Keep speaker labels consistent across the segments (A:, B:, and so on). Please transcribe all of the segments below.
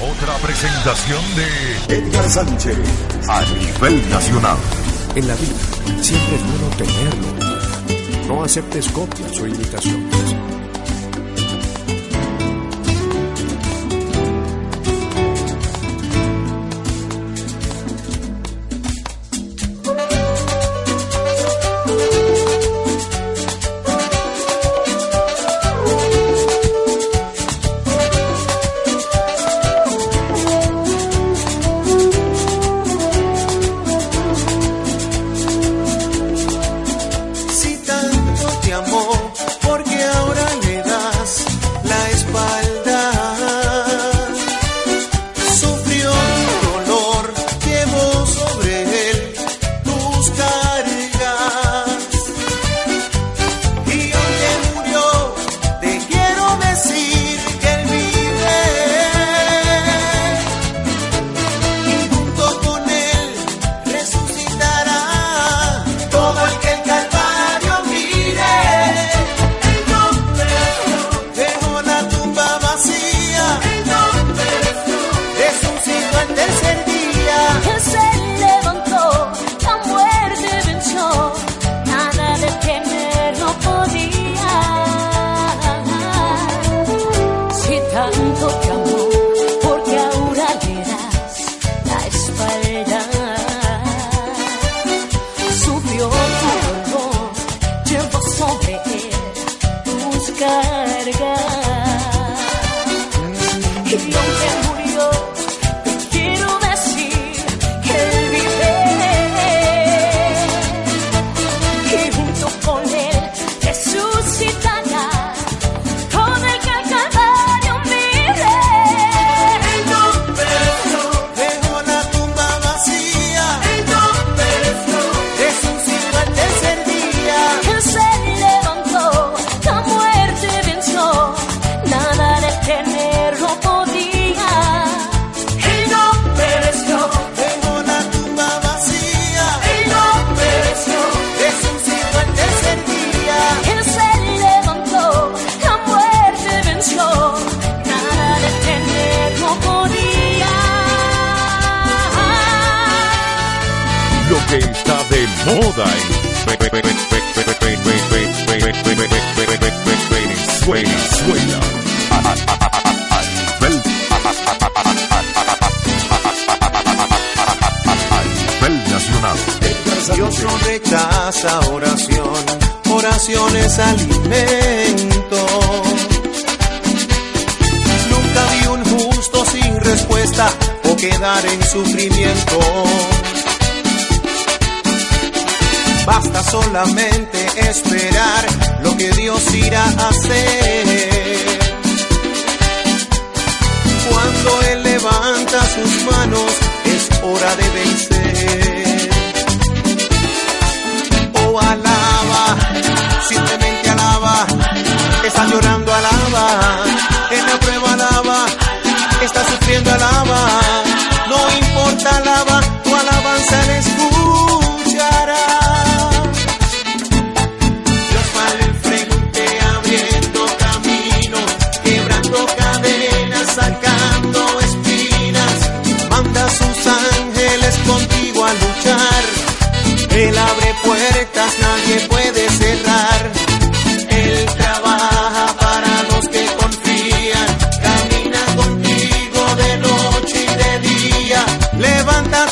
A: Otra presentación de
B: Edgar Sánchez
A: a nivel nacional.
C: En la vida siempre es bueno tenerlo. No aceptes copias o imitaciones.
D: quedar en sufrimiento. Basta solamente esperar lo que Dios irá a hacer. Cuando Él levanta sus manos es hora de vencer. Oh, alaba, simplemente alaba. Está llorando, alaba. En la prueba, alaba. Está sufriendo, alaba.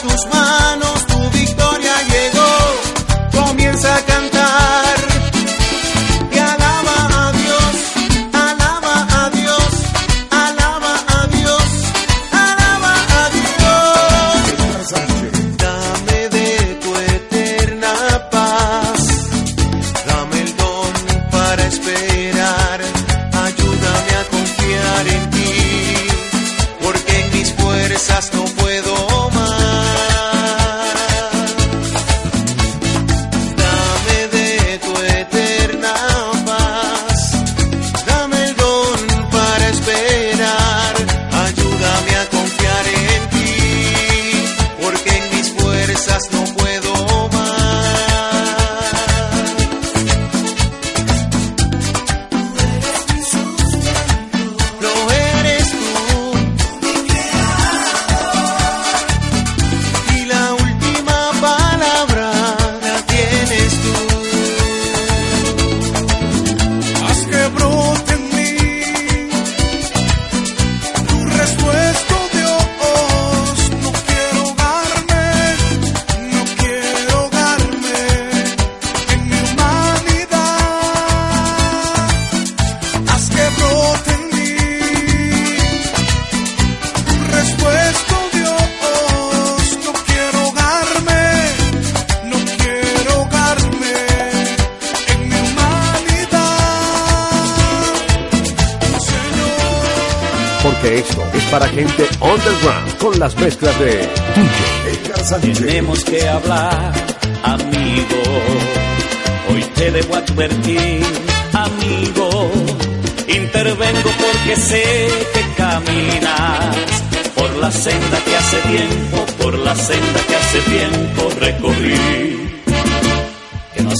D: tus manos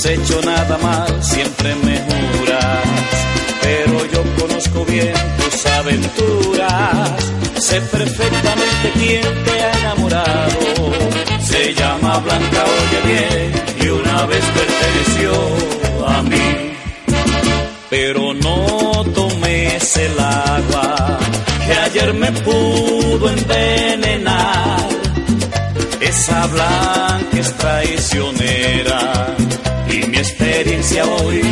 E: has hecho nada mal, siempre me juras, pero yo conozco bien tus aventuras. Sé perfectamente quién te ha enamorado. Se llama Blanca, oye bien, y una vez perteneció a mí. Pero no tomes el agua que ayer me pudo envenenar. Esa blanca es traicionera mi experiencia hoy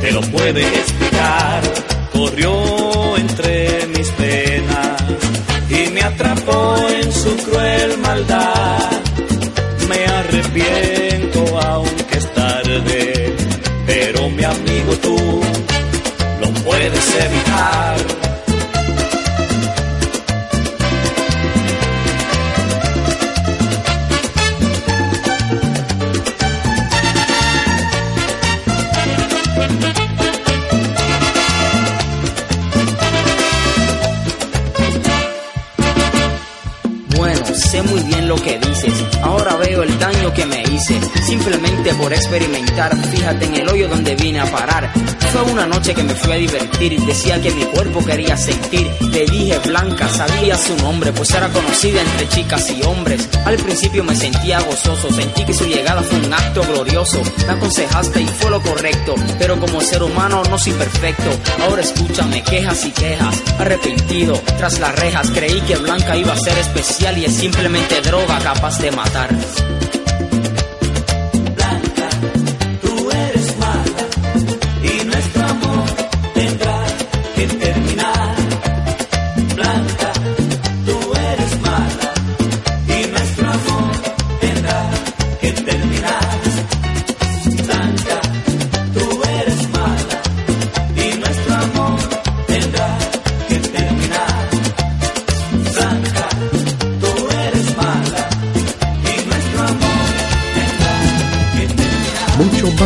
E: te lo puede explicar. Corrió entre mis penas y me atrapó en su cruel maldad. Me arrepiento aunque es tarde, pero mi amigo tú lo puedes evitar.
F: El daño que me hice. Simplemente por experimentar, fíjate en el hoyo donde vine a parar. Fue una noche que me fui a divertir decía que mi cuerpo quería sentir. Le dije Blanca, sabía su nombre, pues era conocida entre chicas y hombres. Al principio me sentía gozoso, sentí que su llegada fue un acto glorioso. Me aconsejaste y fue lo correcto, pero como ser humano no soy perfecto. Ahora escúchame, quejas y quejas. Arrepentido, tras las rejas, creí que Blanca iba a ser especial y es simplemente droga capaz de matar.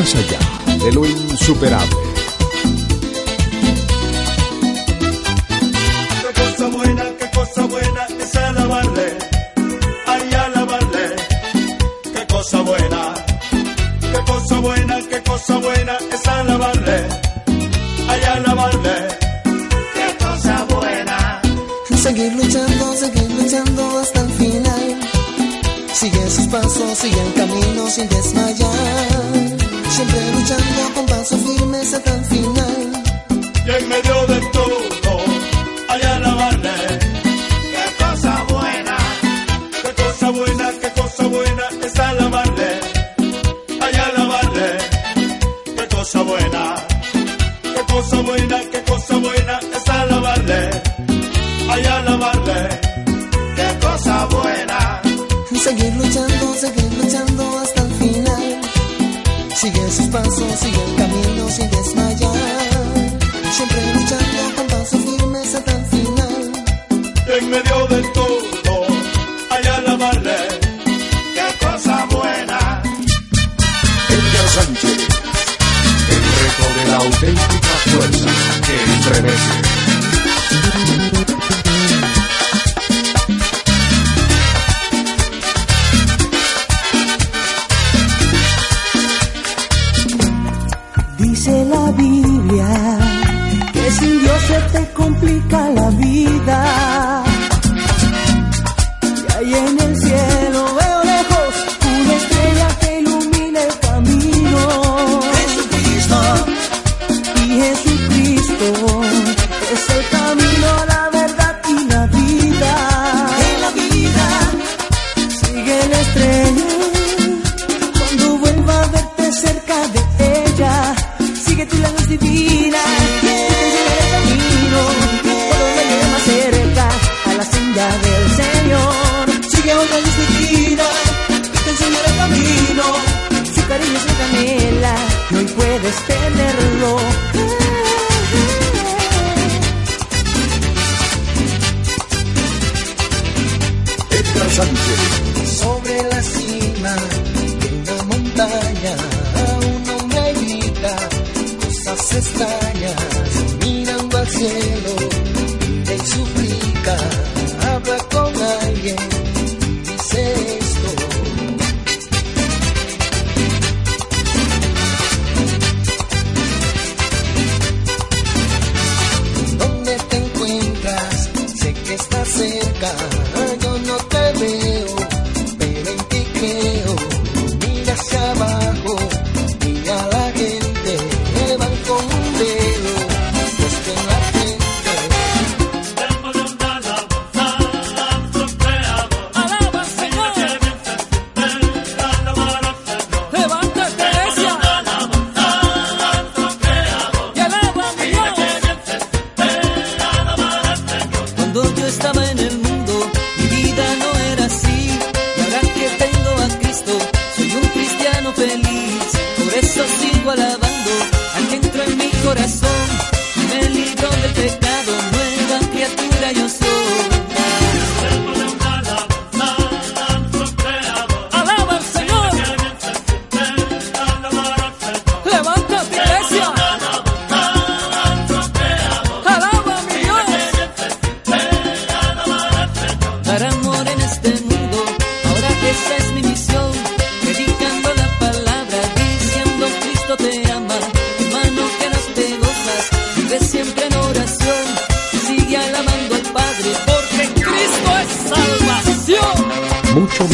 G: Más allá de lo insuperable.
H: Jesucristo es el camino,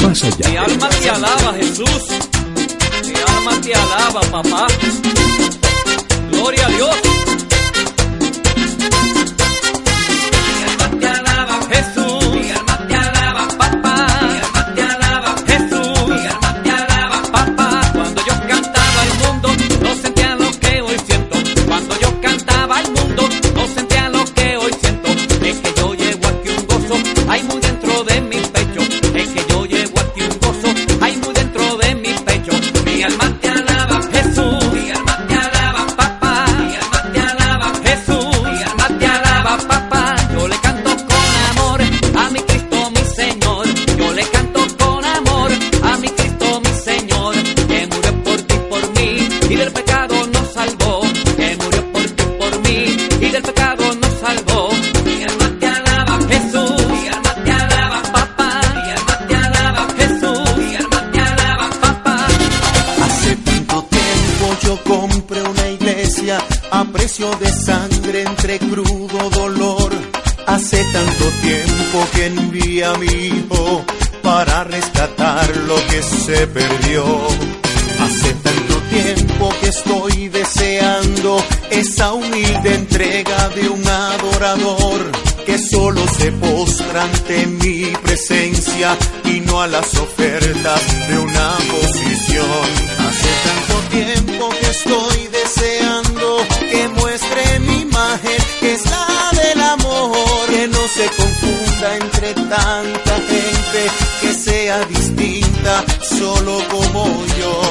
I: Mi
J: alma te alaba, Jesús. Mi alma te alaba, papá. Gloria a Dios. a mi
K: hijo para rescatar lo que se perdió. Hace tanto tiempo que estoy deseando esa humilde entrega de un adorador que solo se postra ante mi presencia y no a las ofertas de una posición entre tanta gente que sea distinta solo como yo.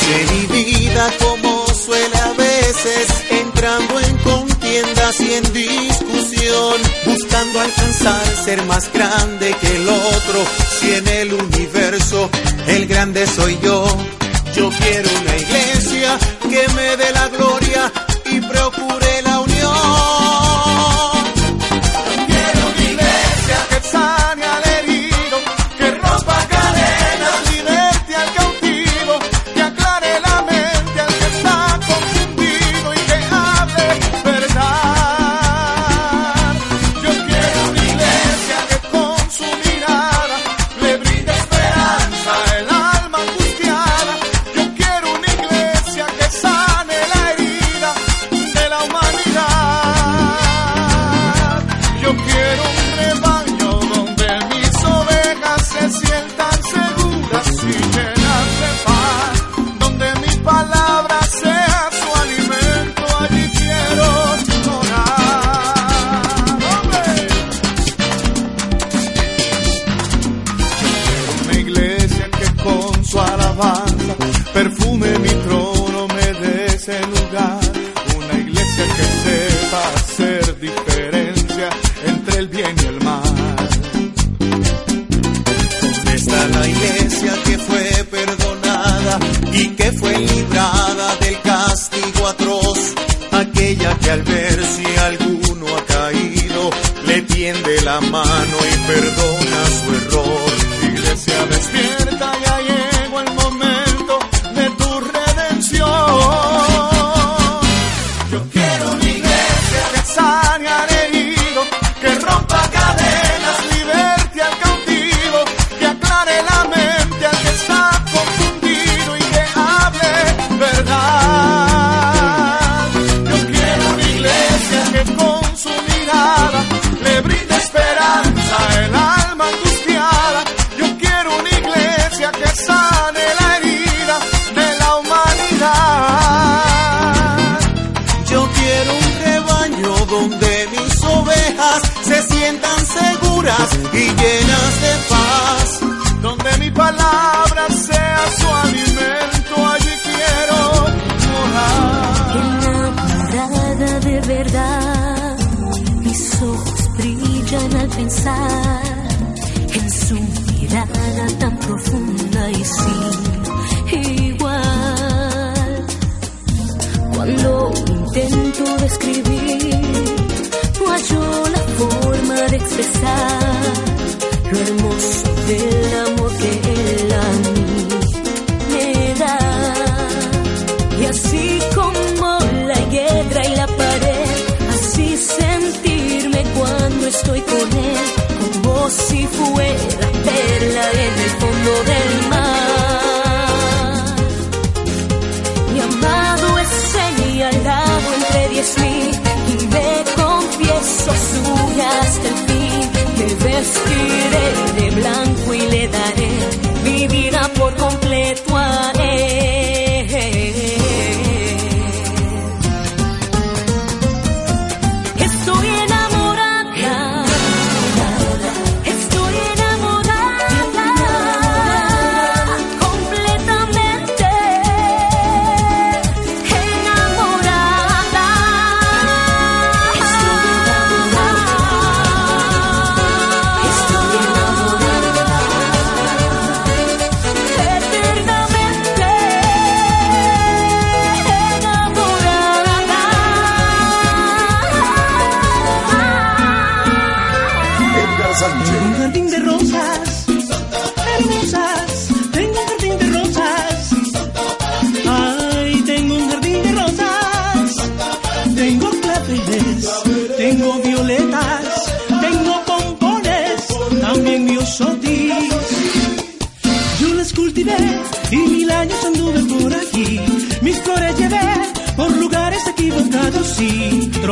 K: Sé mi vida como suele a veces, entrando en contiendas y en discusión, buscando alcanzar ser más grande que el otro. Si en el universo el grande soy yo, yo quiero una iglesia que me dé la gloria y procure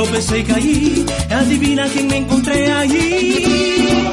I: tropecé y caí. Adivina quién me encontré allí.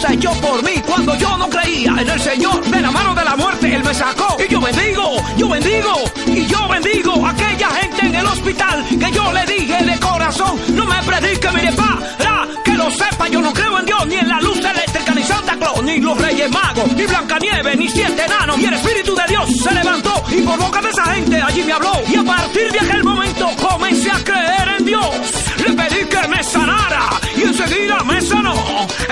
I: cosa hecho por mí
L: cuando yo no creía en el Señor. De la mano de la muerte Él me sacó. Y yo bendigo, yo bendigo, y yo bendigo a aquella gente en el hospital que yo le dije de corazón, no me predique, mire para que lo sepa, yo no creo en Dios, ni en la luz eléctrica, ni Santa Claus, ni los Reyes Magos, ni Blancanieve, ni siete enanos, y el Espíritu de Dios se levantó y por boca de esa gente allí me habló. Y a partir de aquel momento comencé a creer en Dios. Le pedí que me sanara y enseguida me sanó.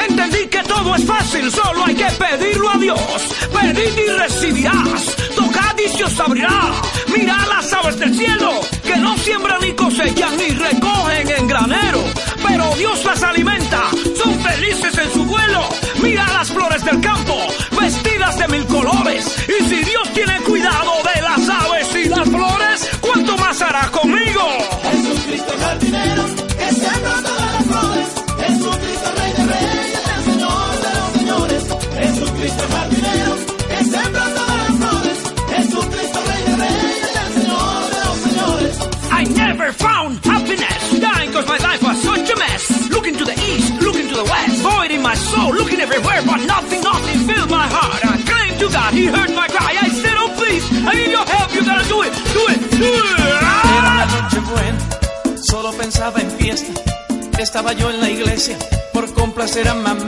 L: Entendí todo es fácil, solo hay que pedirlo a Dios. Pedid y recibirás. Tocad y se os abrirá. Mirad las aves del cielo, que no siembran ni cosechan ni recogen en granero. Pero Dios las alimenta. Son felices en su vuelo. Mirad las flores del campo, vestidas de mil colores. Y si Dios tiene cuidado,
A: yo en la iglesia por complacer a mamá.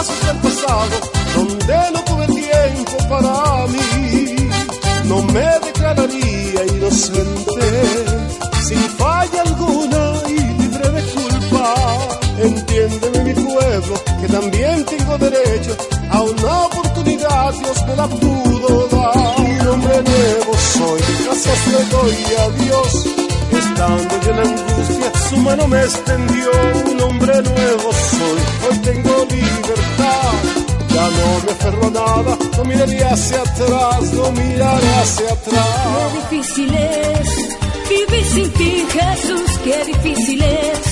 M: nossos caminhos. No miraré hacia atrás, no miraré hacia atrás.
C: Qué difícil es vivir sin ti, Jesús, qué
N: difíciles.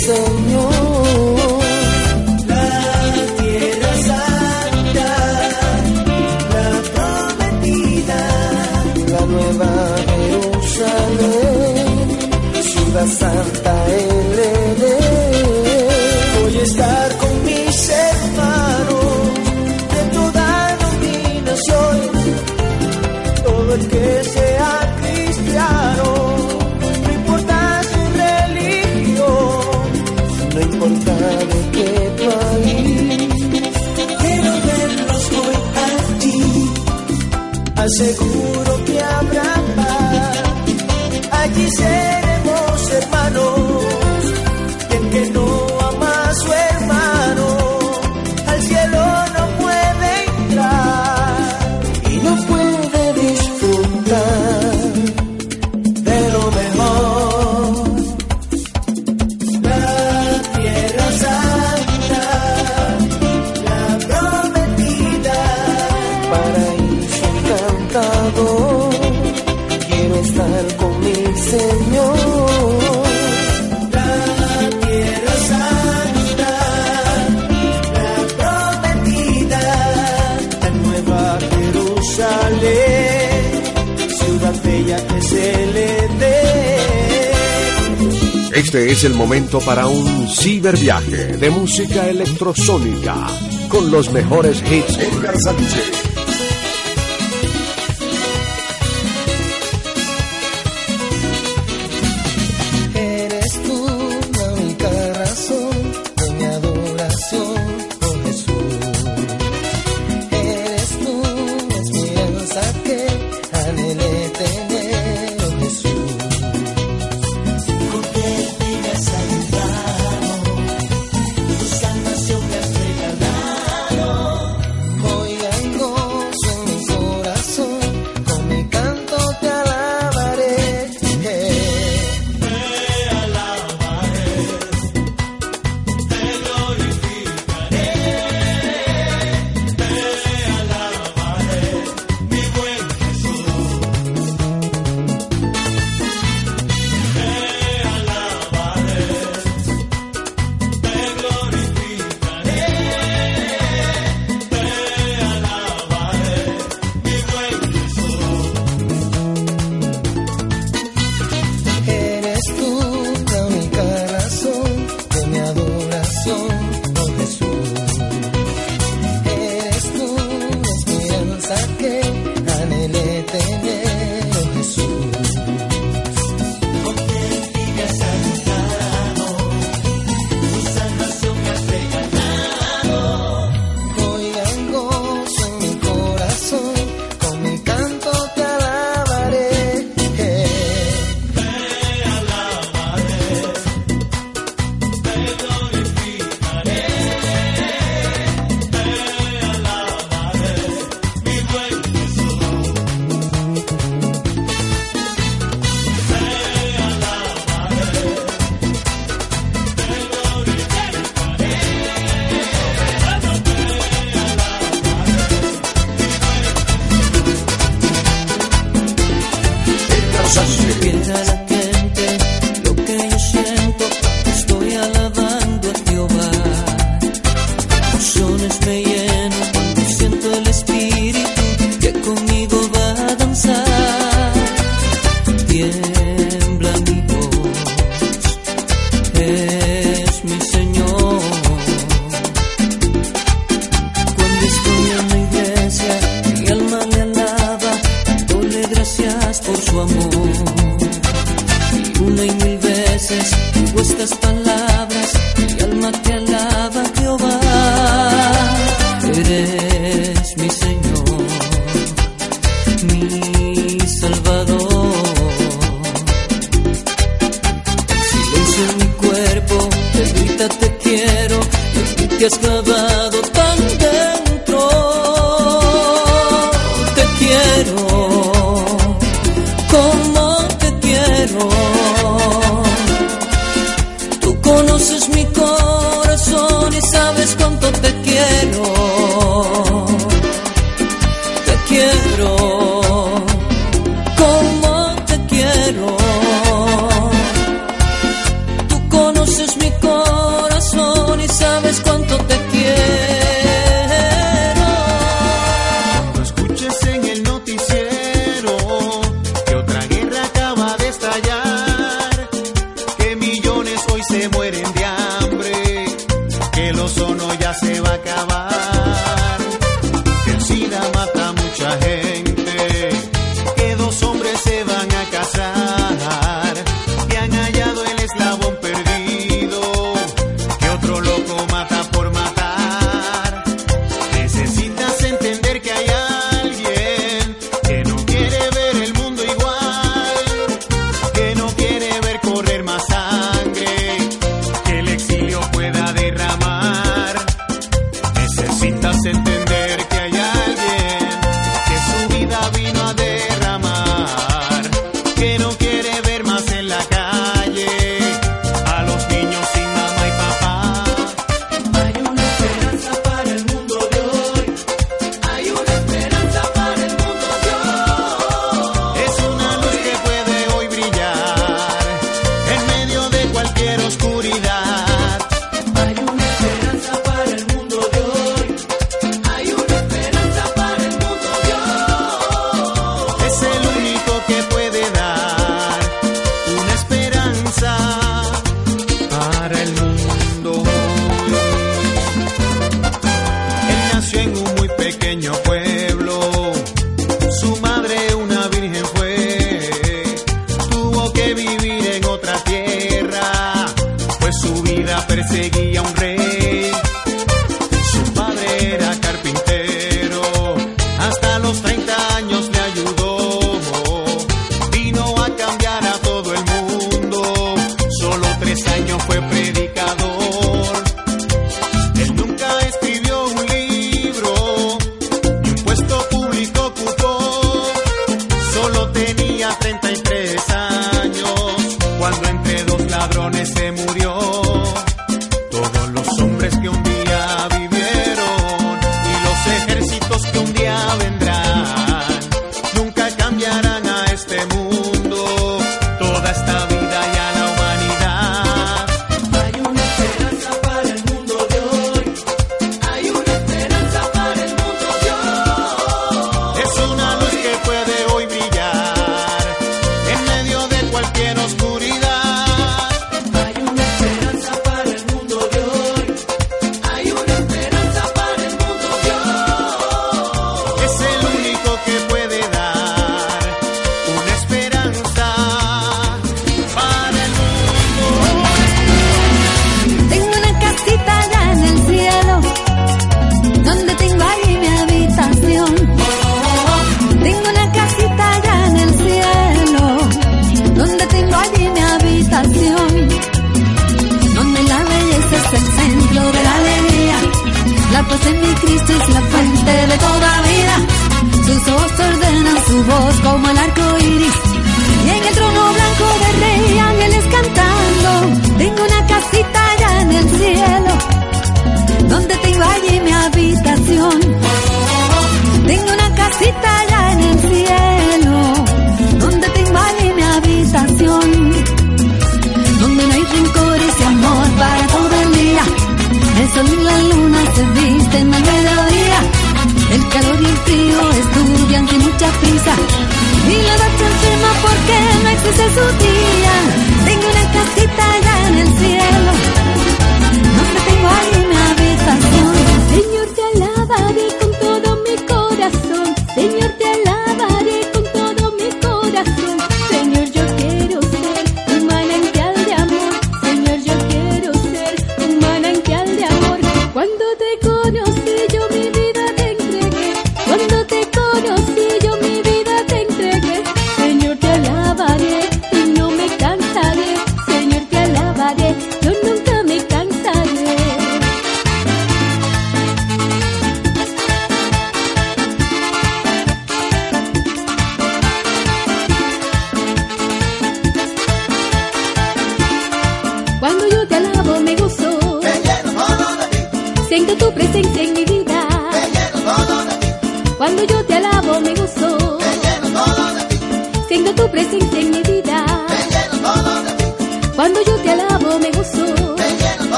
N: Señor.
O: Es el momento para un ciberviaje de música electrosónica con los mejores hits.
P: Edgar Sánchez.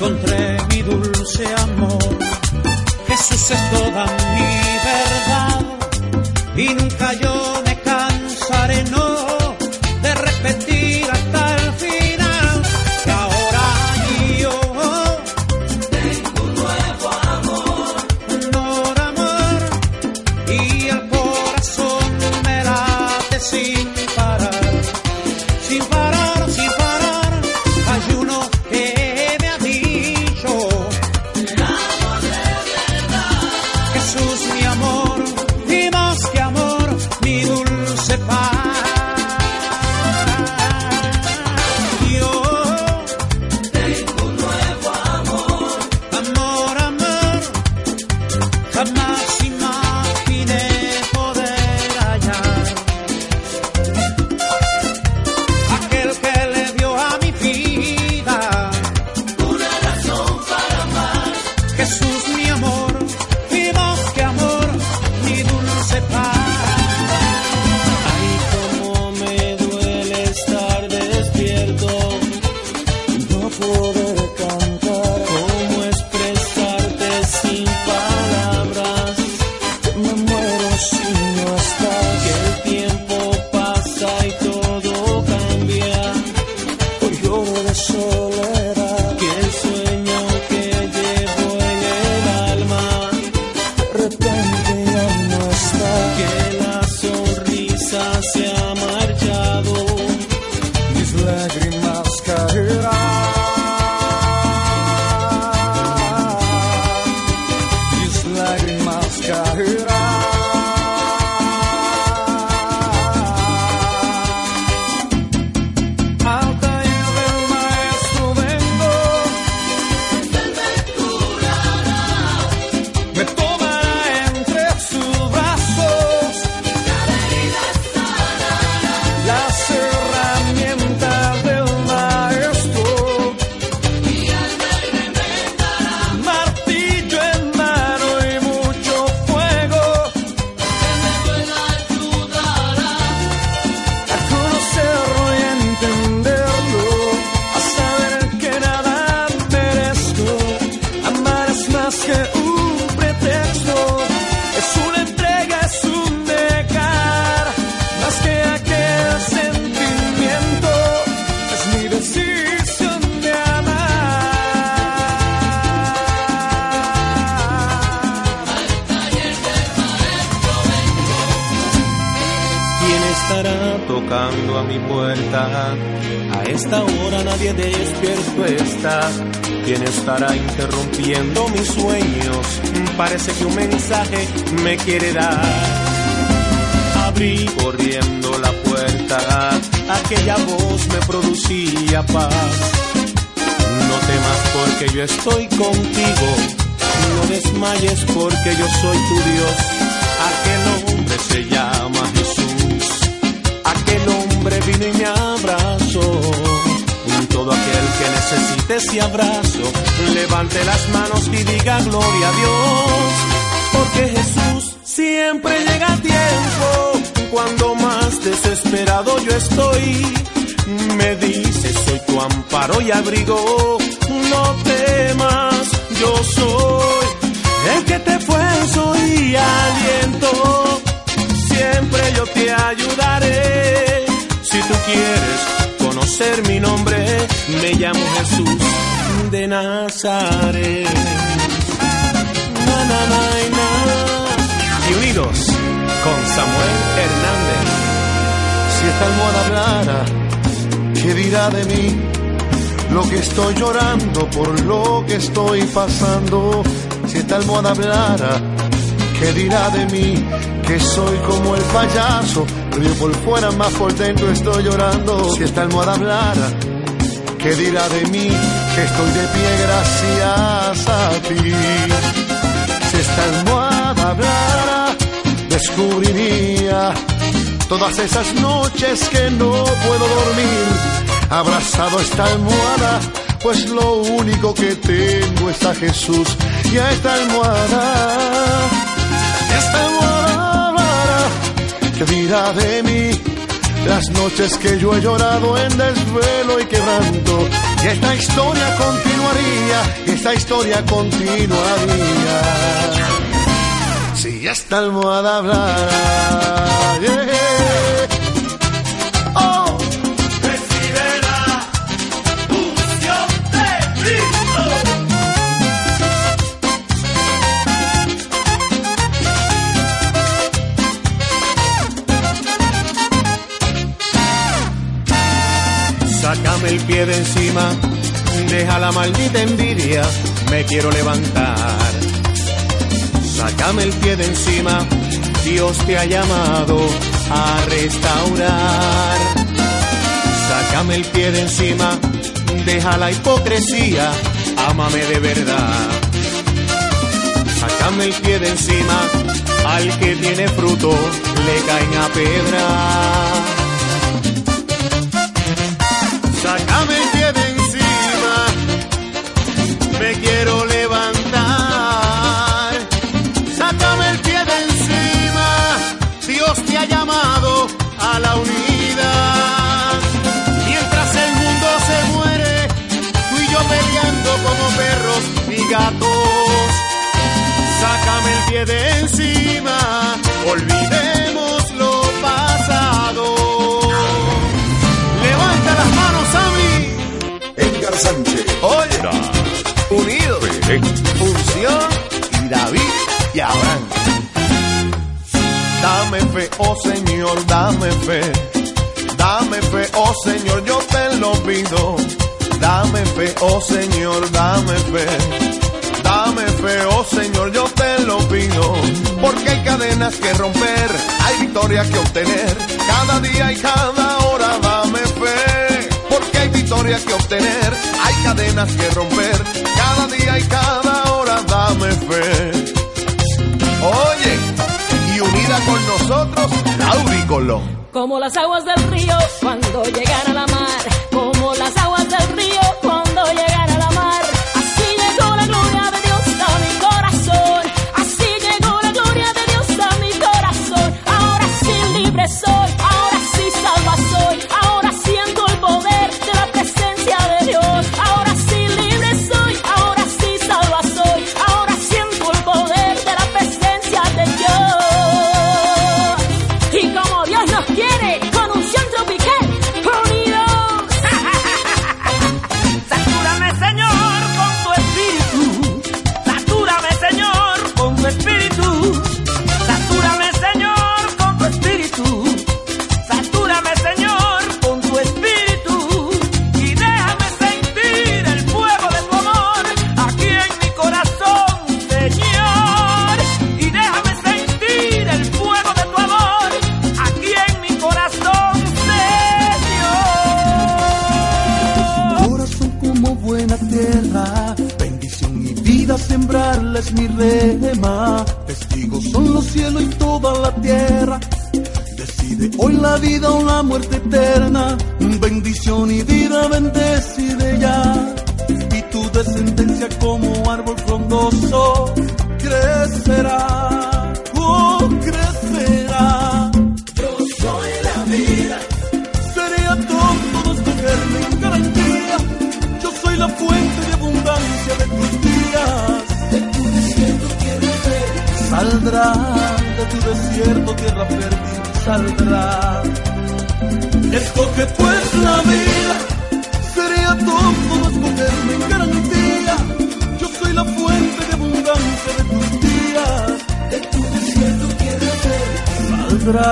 Q: Encontré
D: Parece que un mensaje me quiere dar. Abrí corriendo la puerta, aquella voz me producía paz. No temas porque yo estoy contigo, no desmayes porque yo soy tu Dios. Aquel hombre se llama Jesús, aquel hombre vino y me abrazó. Todo aquel que necesite ese abrazo, levante las manos y diga gloria a Dios, porque Jesús siempre llega a tiempo, cuando más desesperado yo estoy. Me dice, soy tu amparo y abrigo, no temas, yo soy el que te esfuerzo y aliento. Siempre yo te ayudaré. Si tú quieres conocer mi nombre, me llamo Jesús de Nazaret. Na, na, na, y unidos con Samuel Hernández.
K: Si esta almohada hablara, ¿qué dirá de mí? Lo que estoy llorando por lo que estoy pasando. Si esta almohada hablara, ¿qué dirá de mí? Que soy como el payaso, río por fuera, más por dentro estoy llorando. Si esta almohada hablara, ¿qué dirá de mí? Que estoy de pie gracias a ti. Si esta almohada hablara, descubriría todas esas noches que no puedo dormir. Abrazado a esta almohada, pues lo único que tengo es a Jesús y a esta almohada. Esta hablará, ¿qué dirá de mí? Las noches que yo he llorado en desvelo y quebranto. Y esta historia continuaría, y esta historia continuaría. Si esta almohada hablara. yeah.
D: Encima, deja la maldita envidia, me quiero levantar. Sácame el pie de encima, Dios te ha llamado a restaurar. Sácame el pie de encima, deja la hipocresía, ámame de verdad. Sácame el pie de encima, al que tiene fruto le caen a pedra. Pie de encima, olvidemos lo pasado. Levanta las manos a mí.
P: Edgar Sánchez.
D: Oiga, unidos. Función y David y Abraham. Dame fe, oh Señor, dame fe. Dame fe, oh Señor, yo te lo pido. Dame fe, oh Señor, dame fe. Dame fe, oh Señor, yo te lo pido. Porque hay cadenas que romper, hay victoria que obtener. Cada día y cada hora dame fe. Porque hay victoria que obtener, hay cadenas que romper. Cada día y cada hora dame fe. Oye, y unida con nosotros, Lauri Colón.
C: Como las aguas del río cuando llegan a la mar. Como las aguas del río
R: opresor. Rema, testigos son los cielos y toda la tierra. Decide hoy la vida o la muerte eterna, bendición y vida bendecide ya. Y tu descendencia como árbol
S: desierto tierra fértil,
R: saldrá. Escoge pues la vida. Sería tonto no escogerme en garantía. Yo soy la fuente de abundancia de tus días.
S: De tu desierto tierra fértil.
R: Saldrá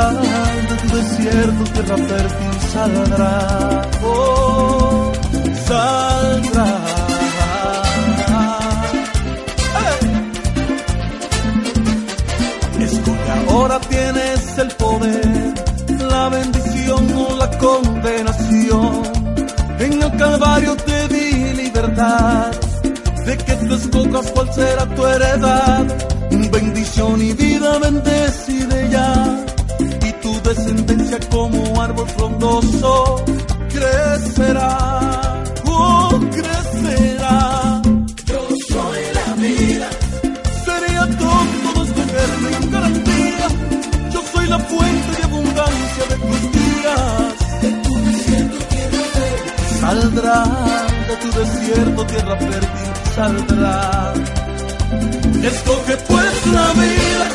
R: de tu desierto tierra fértil, saldrá. Oh, saldrá. Calvario te di libertad, de que tú escojas cuál será tu heredad. Bendición y vida bendecide ya, y tu descendencia como árbol frondoso saldrá. Escoge pues la vida.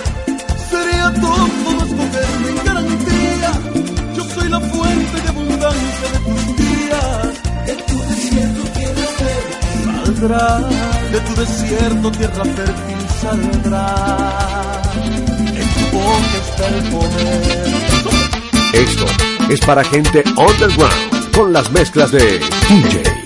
R: Sería tonto no escogerme en garantía. Yo soy la fuente de abundancia de tus días.
S: De tu desierto tierra fértil.
R: Saldrá de tu desierto tierra fértil, saldrá. En tu boca está el poder.
G: Esto es para gente underground con las mezclas de DJ.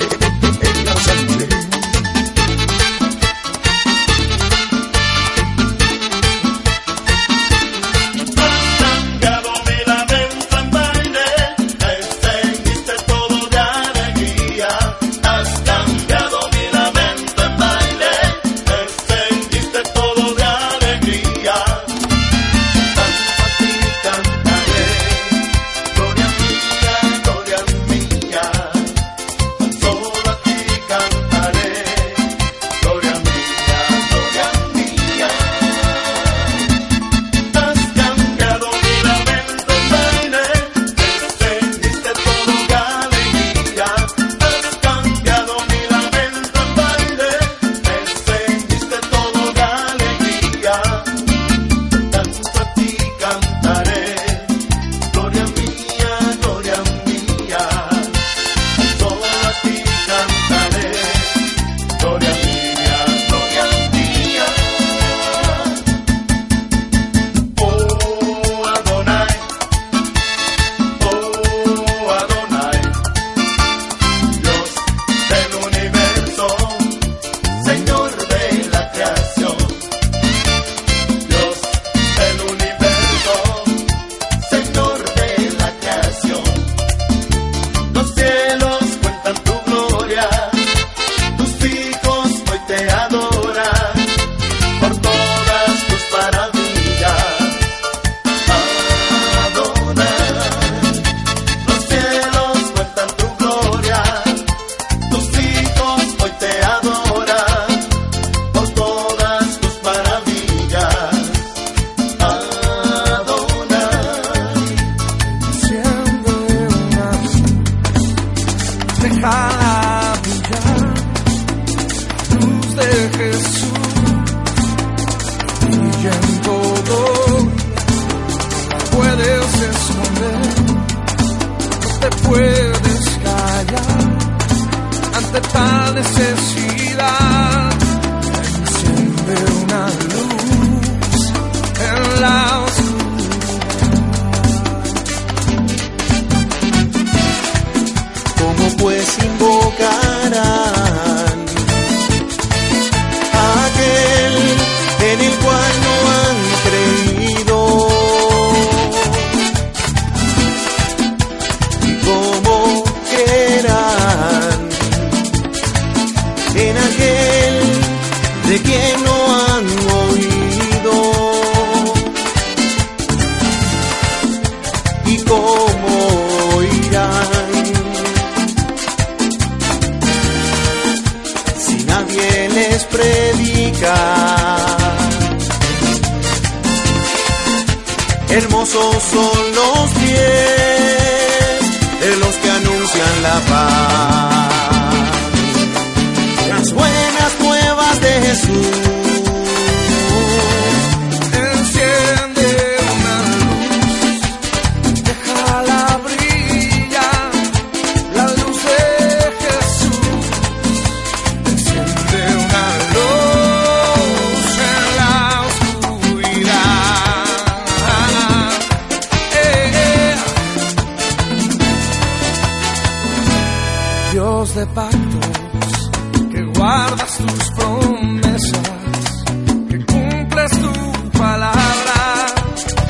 S: Dios de
J: pactos, que guardas tus promesas, que cumples tu palabra,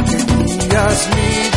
J: que guías mi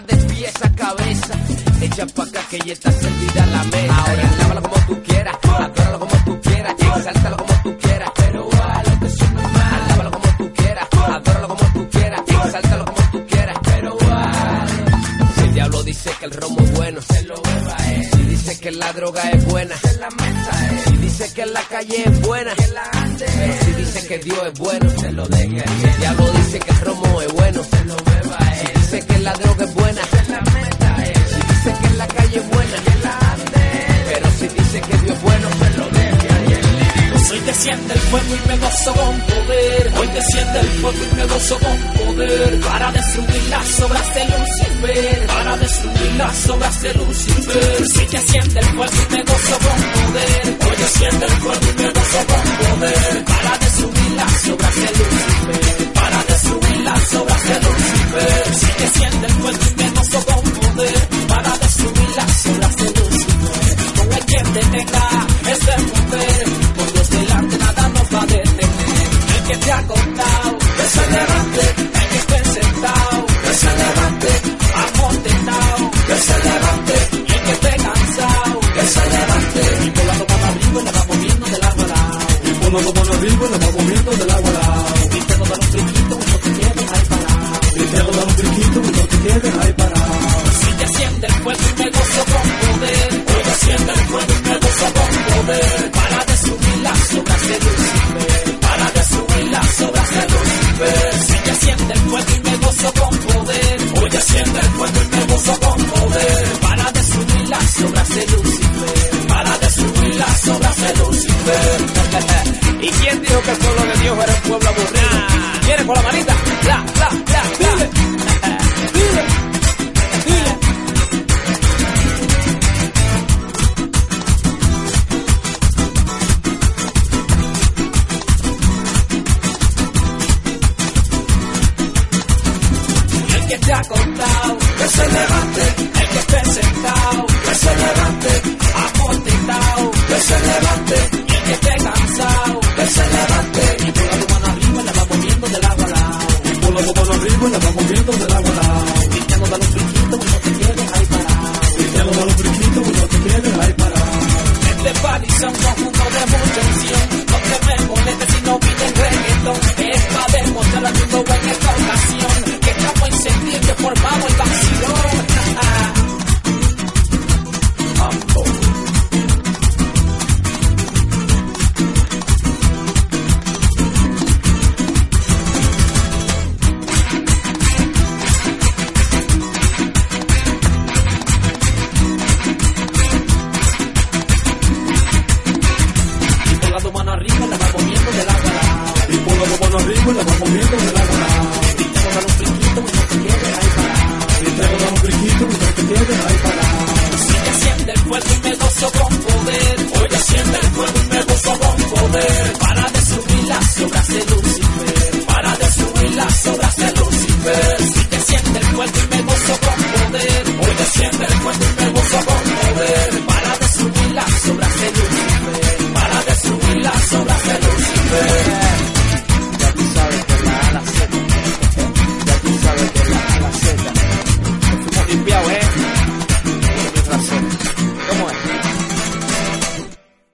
T: más
U: esa cabeza. Echa pa' acá que ya está servida la mesa. Ahora lávalo como tú quieras, adóralo como tú quieras, exáltalo como tú quieras. Pero a lo que. Lávalo como tú quieras, adóralo como tú quieras, exáltalo como tú quieras. Pero a Si el diablo dice que el romo es bueno, se lo beba él. Si dice que la droga es buena, se la mesa él. Si dice que la calle es buena, que la ande él. Si dice que Dios es bueno, se lo deja él. Si el diablo dice que el romo
L: poderoso con poder para destruir las obras de Lucifer, para destruir las obras de Lucifer. Si te asciende el cuerpo y me gozo con poder, hoy asciende el cuerpo y me gozo con poder para destruir las obras de Lucifer, para destruir las obras de Lucifer. Si te asciende el cuerpo Uno como los ricos, los más bonitos del agua lao. Y te lo dan un trinquito, uno que quede ahí parado. Y te lo dan un trinquito, uno que quede ahí parado. Si te sientes fuerte, pues, me gozo con poder. Si te sientes fuerte, pues, me gozo con poder. Para de subir las obras de Lucifer. Para de subir las obras de Lucifer. Si te sientes fuerte, pues, me gozo con poder. Hoy te sientes fuerte.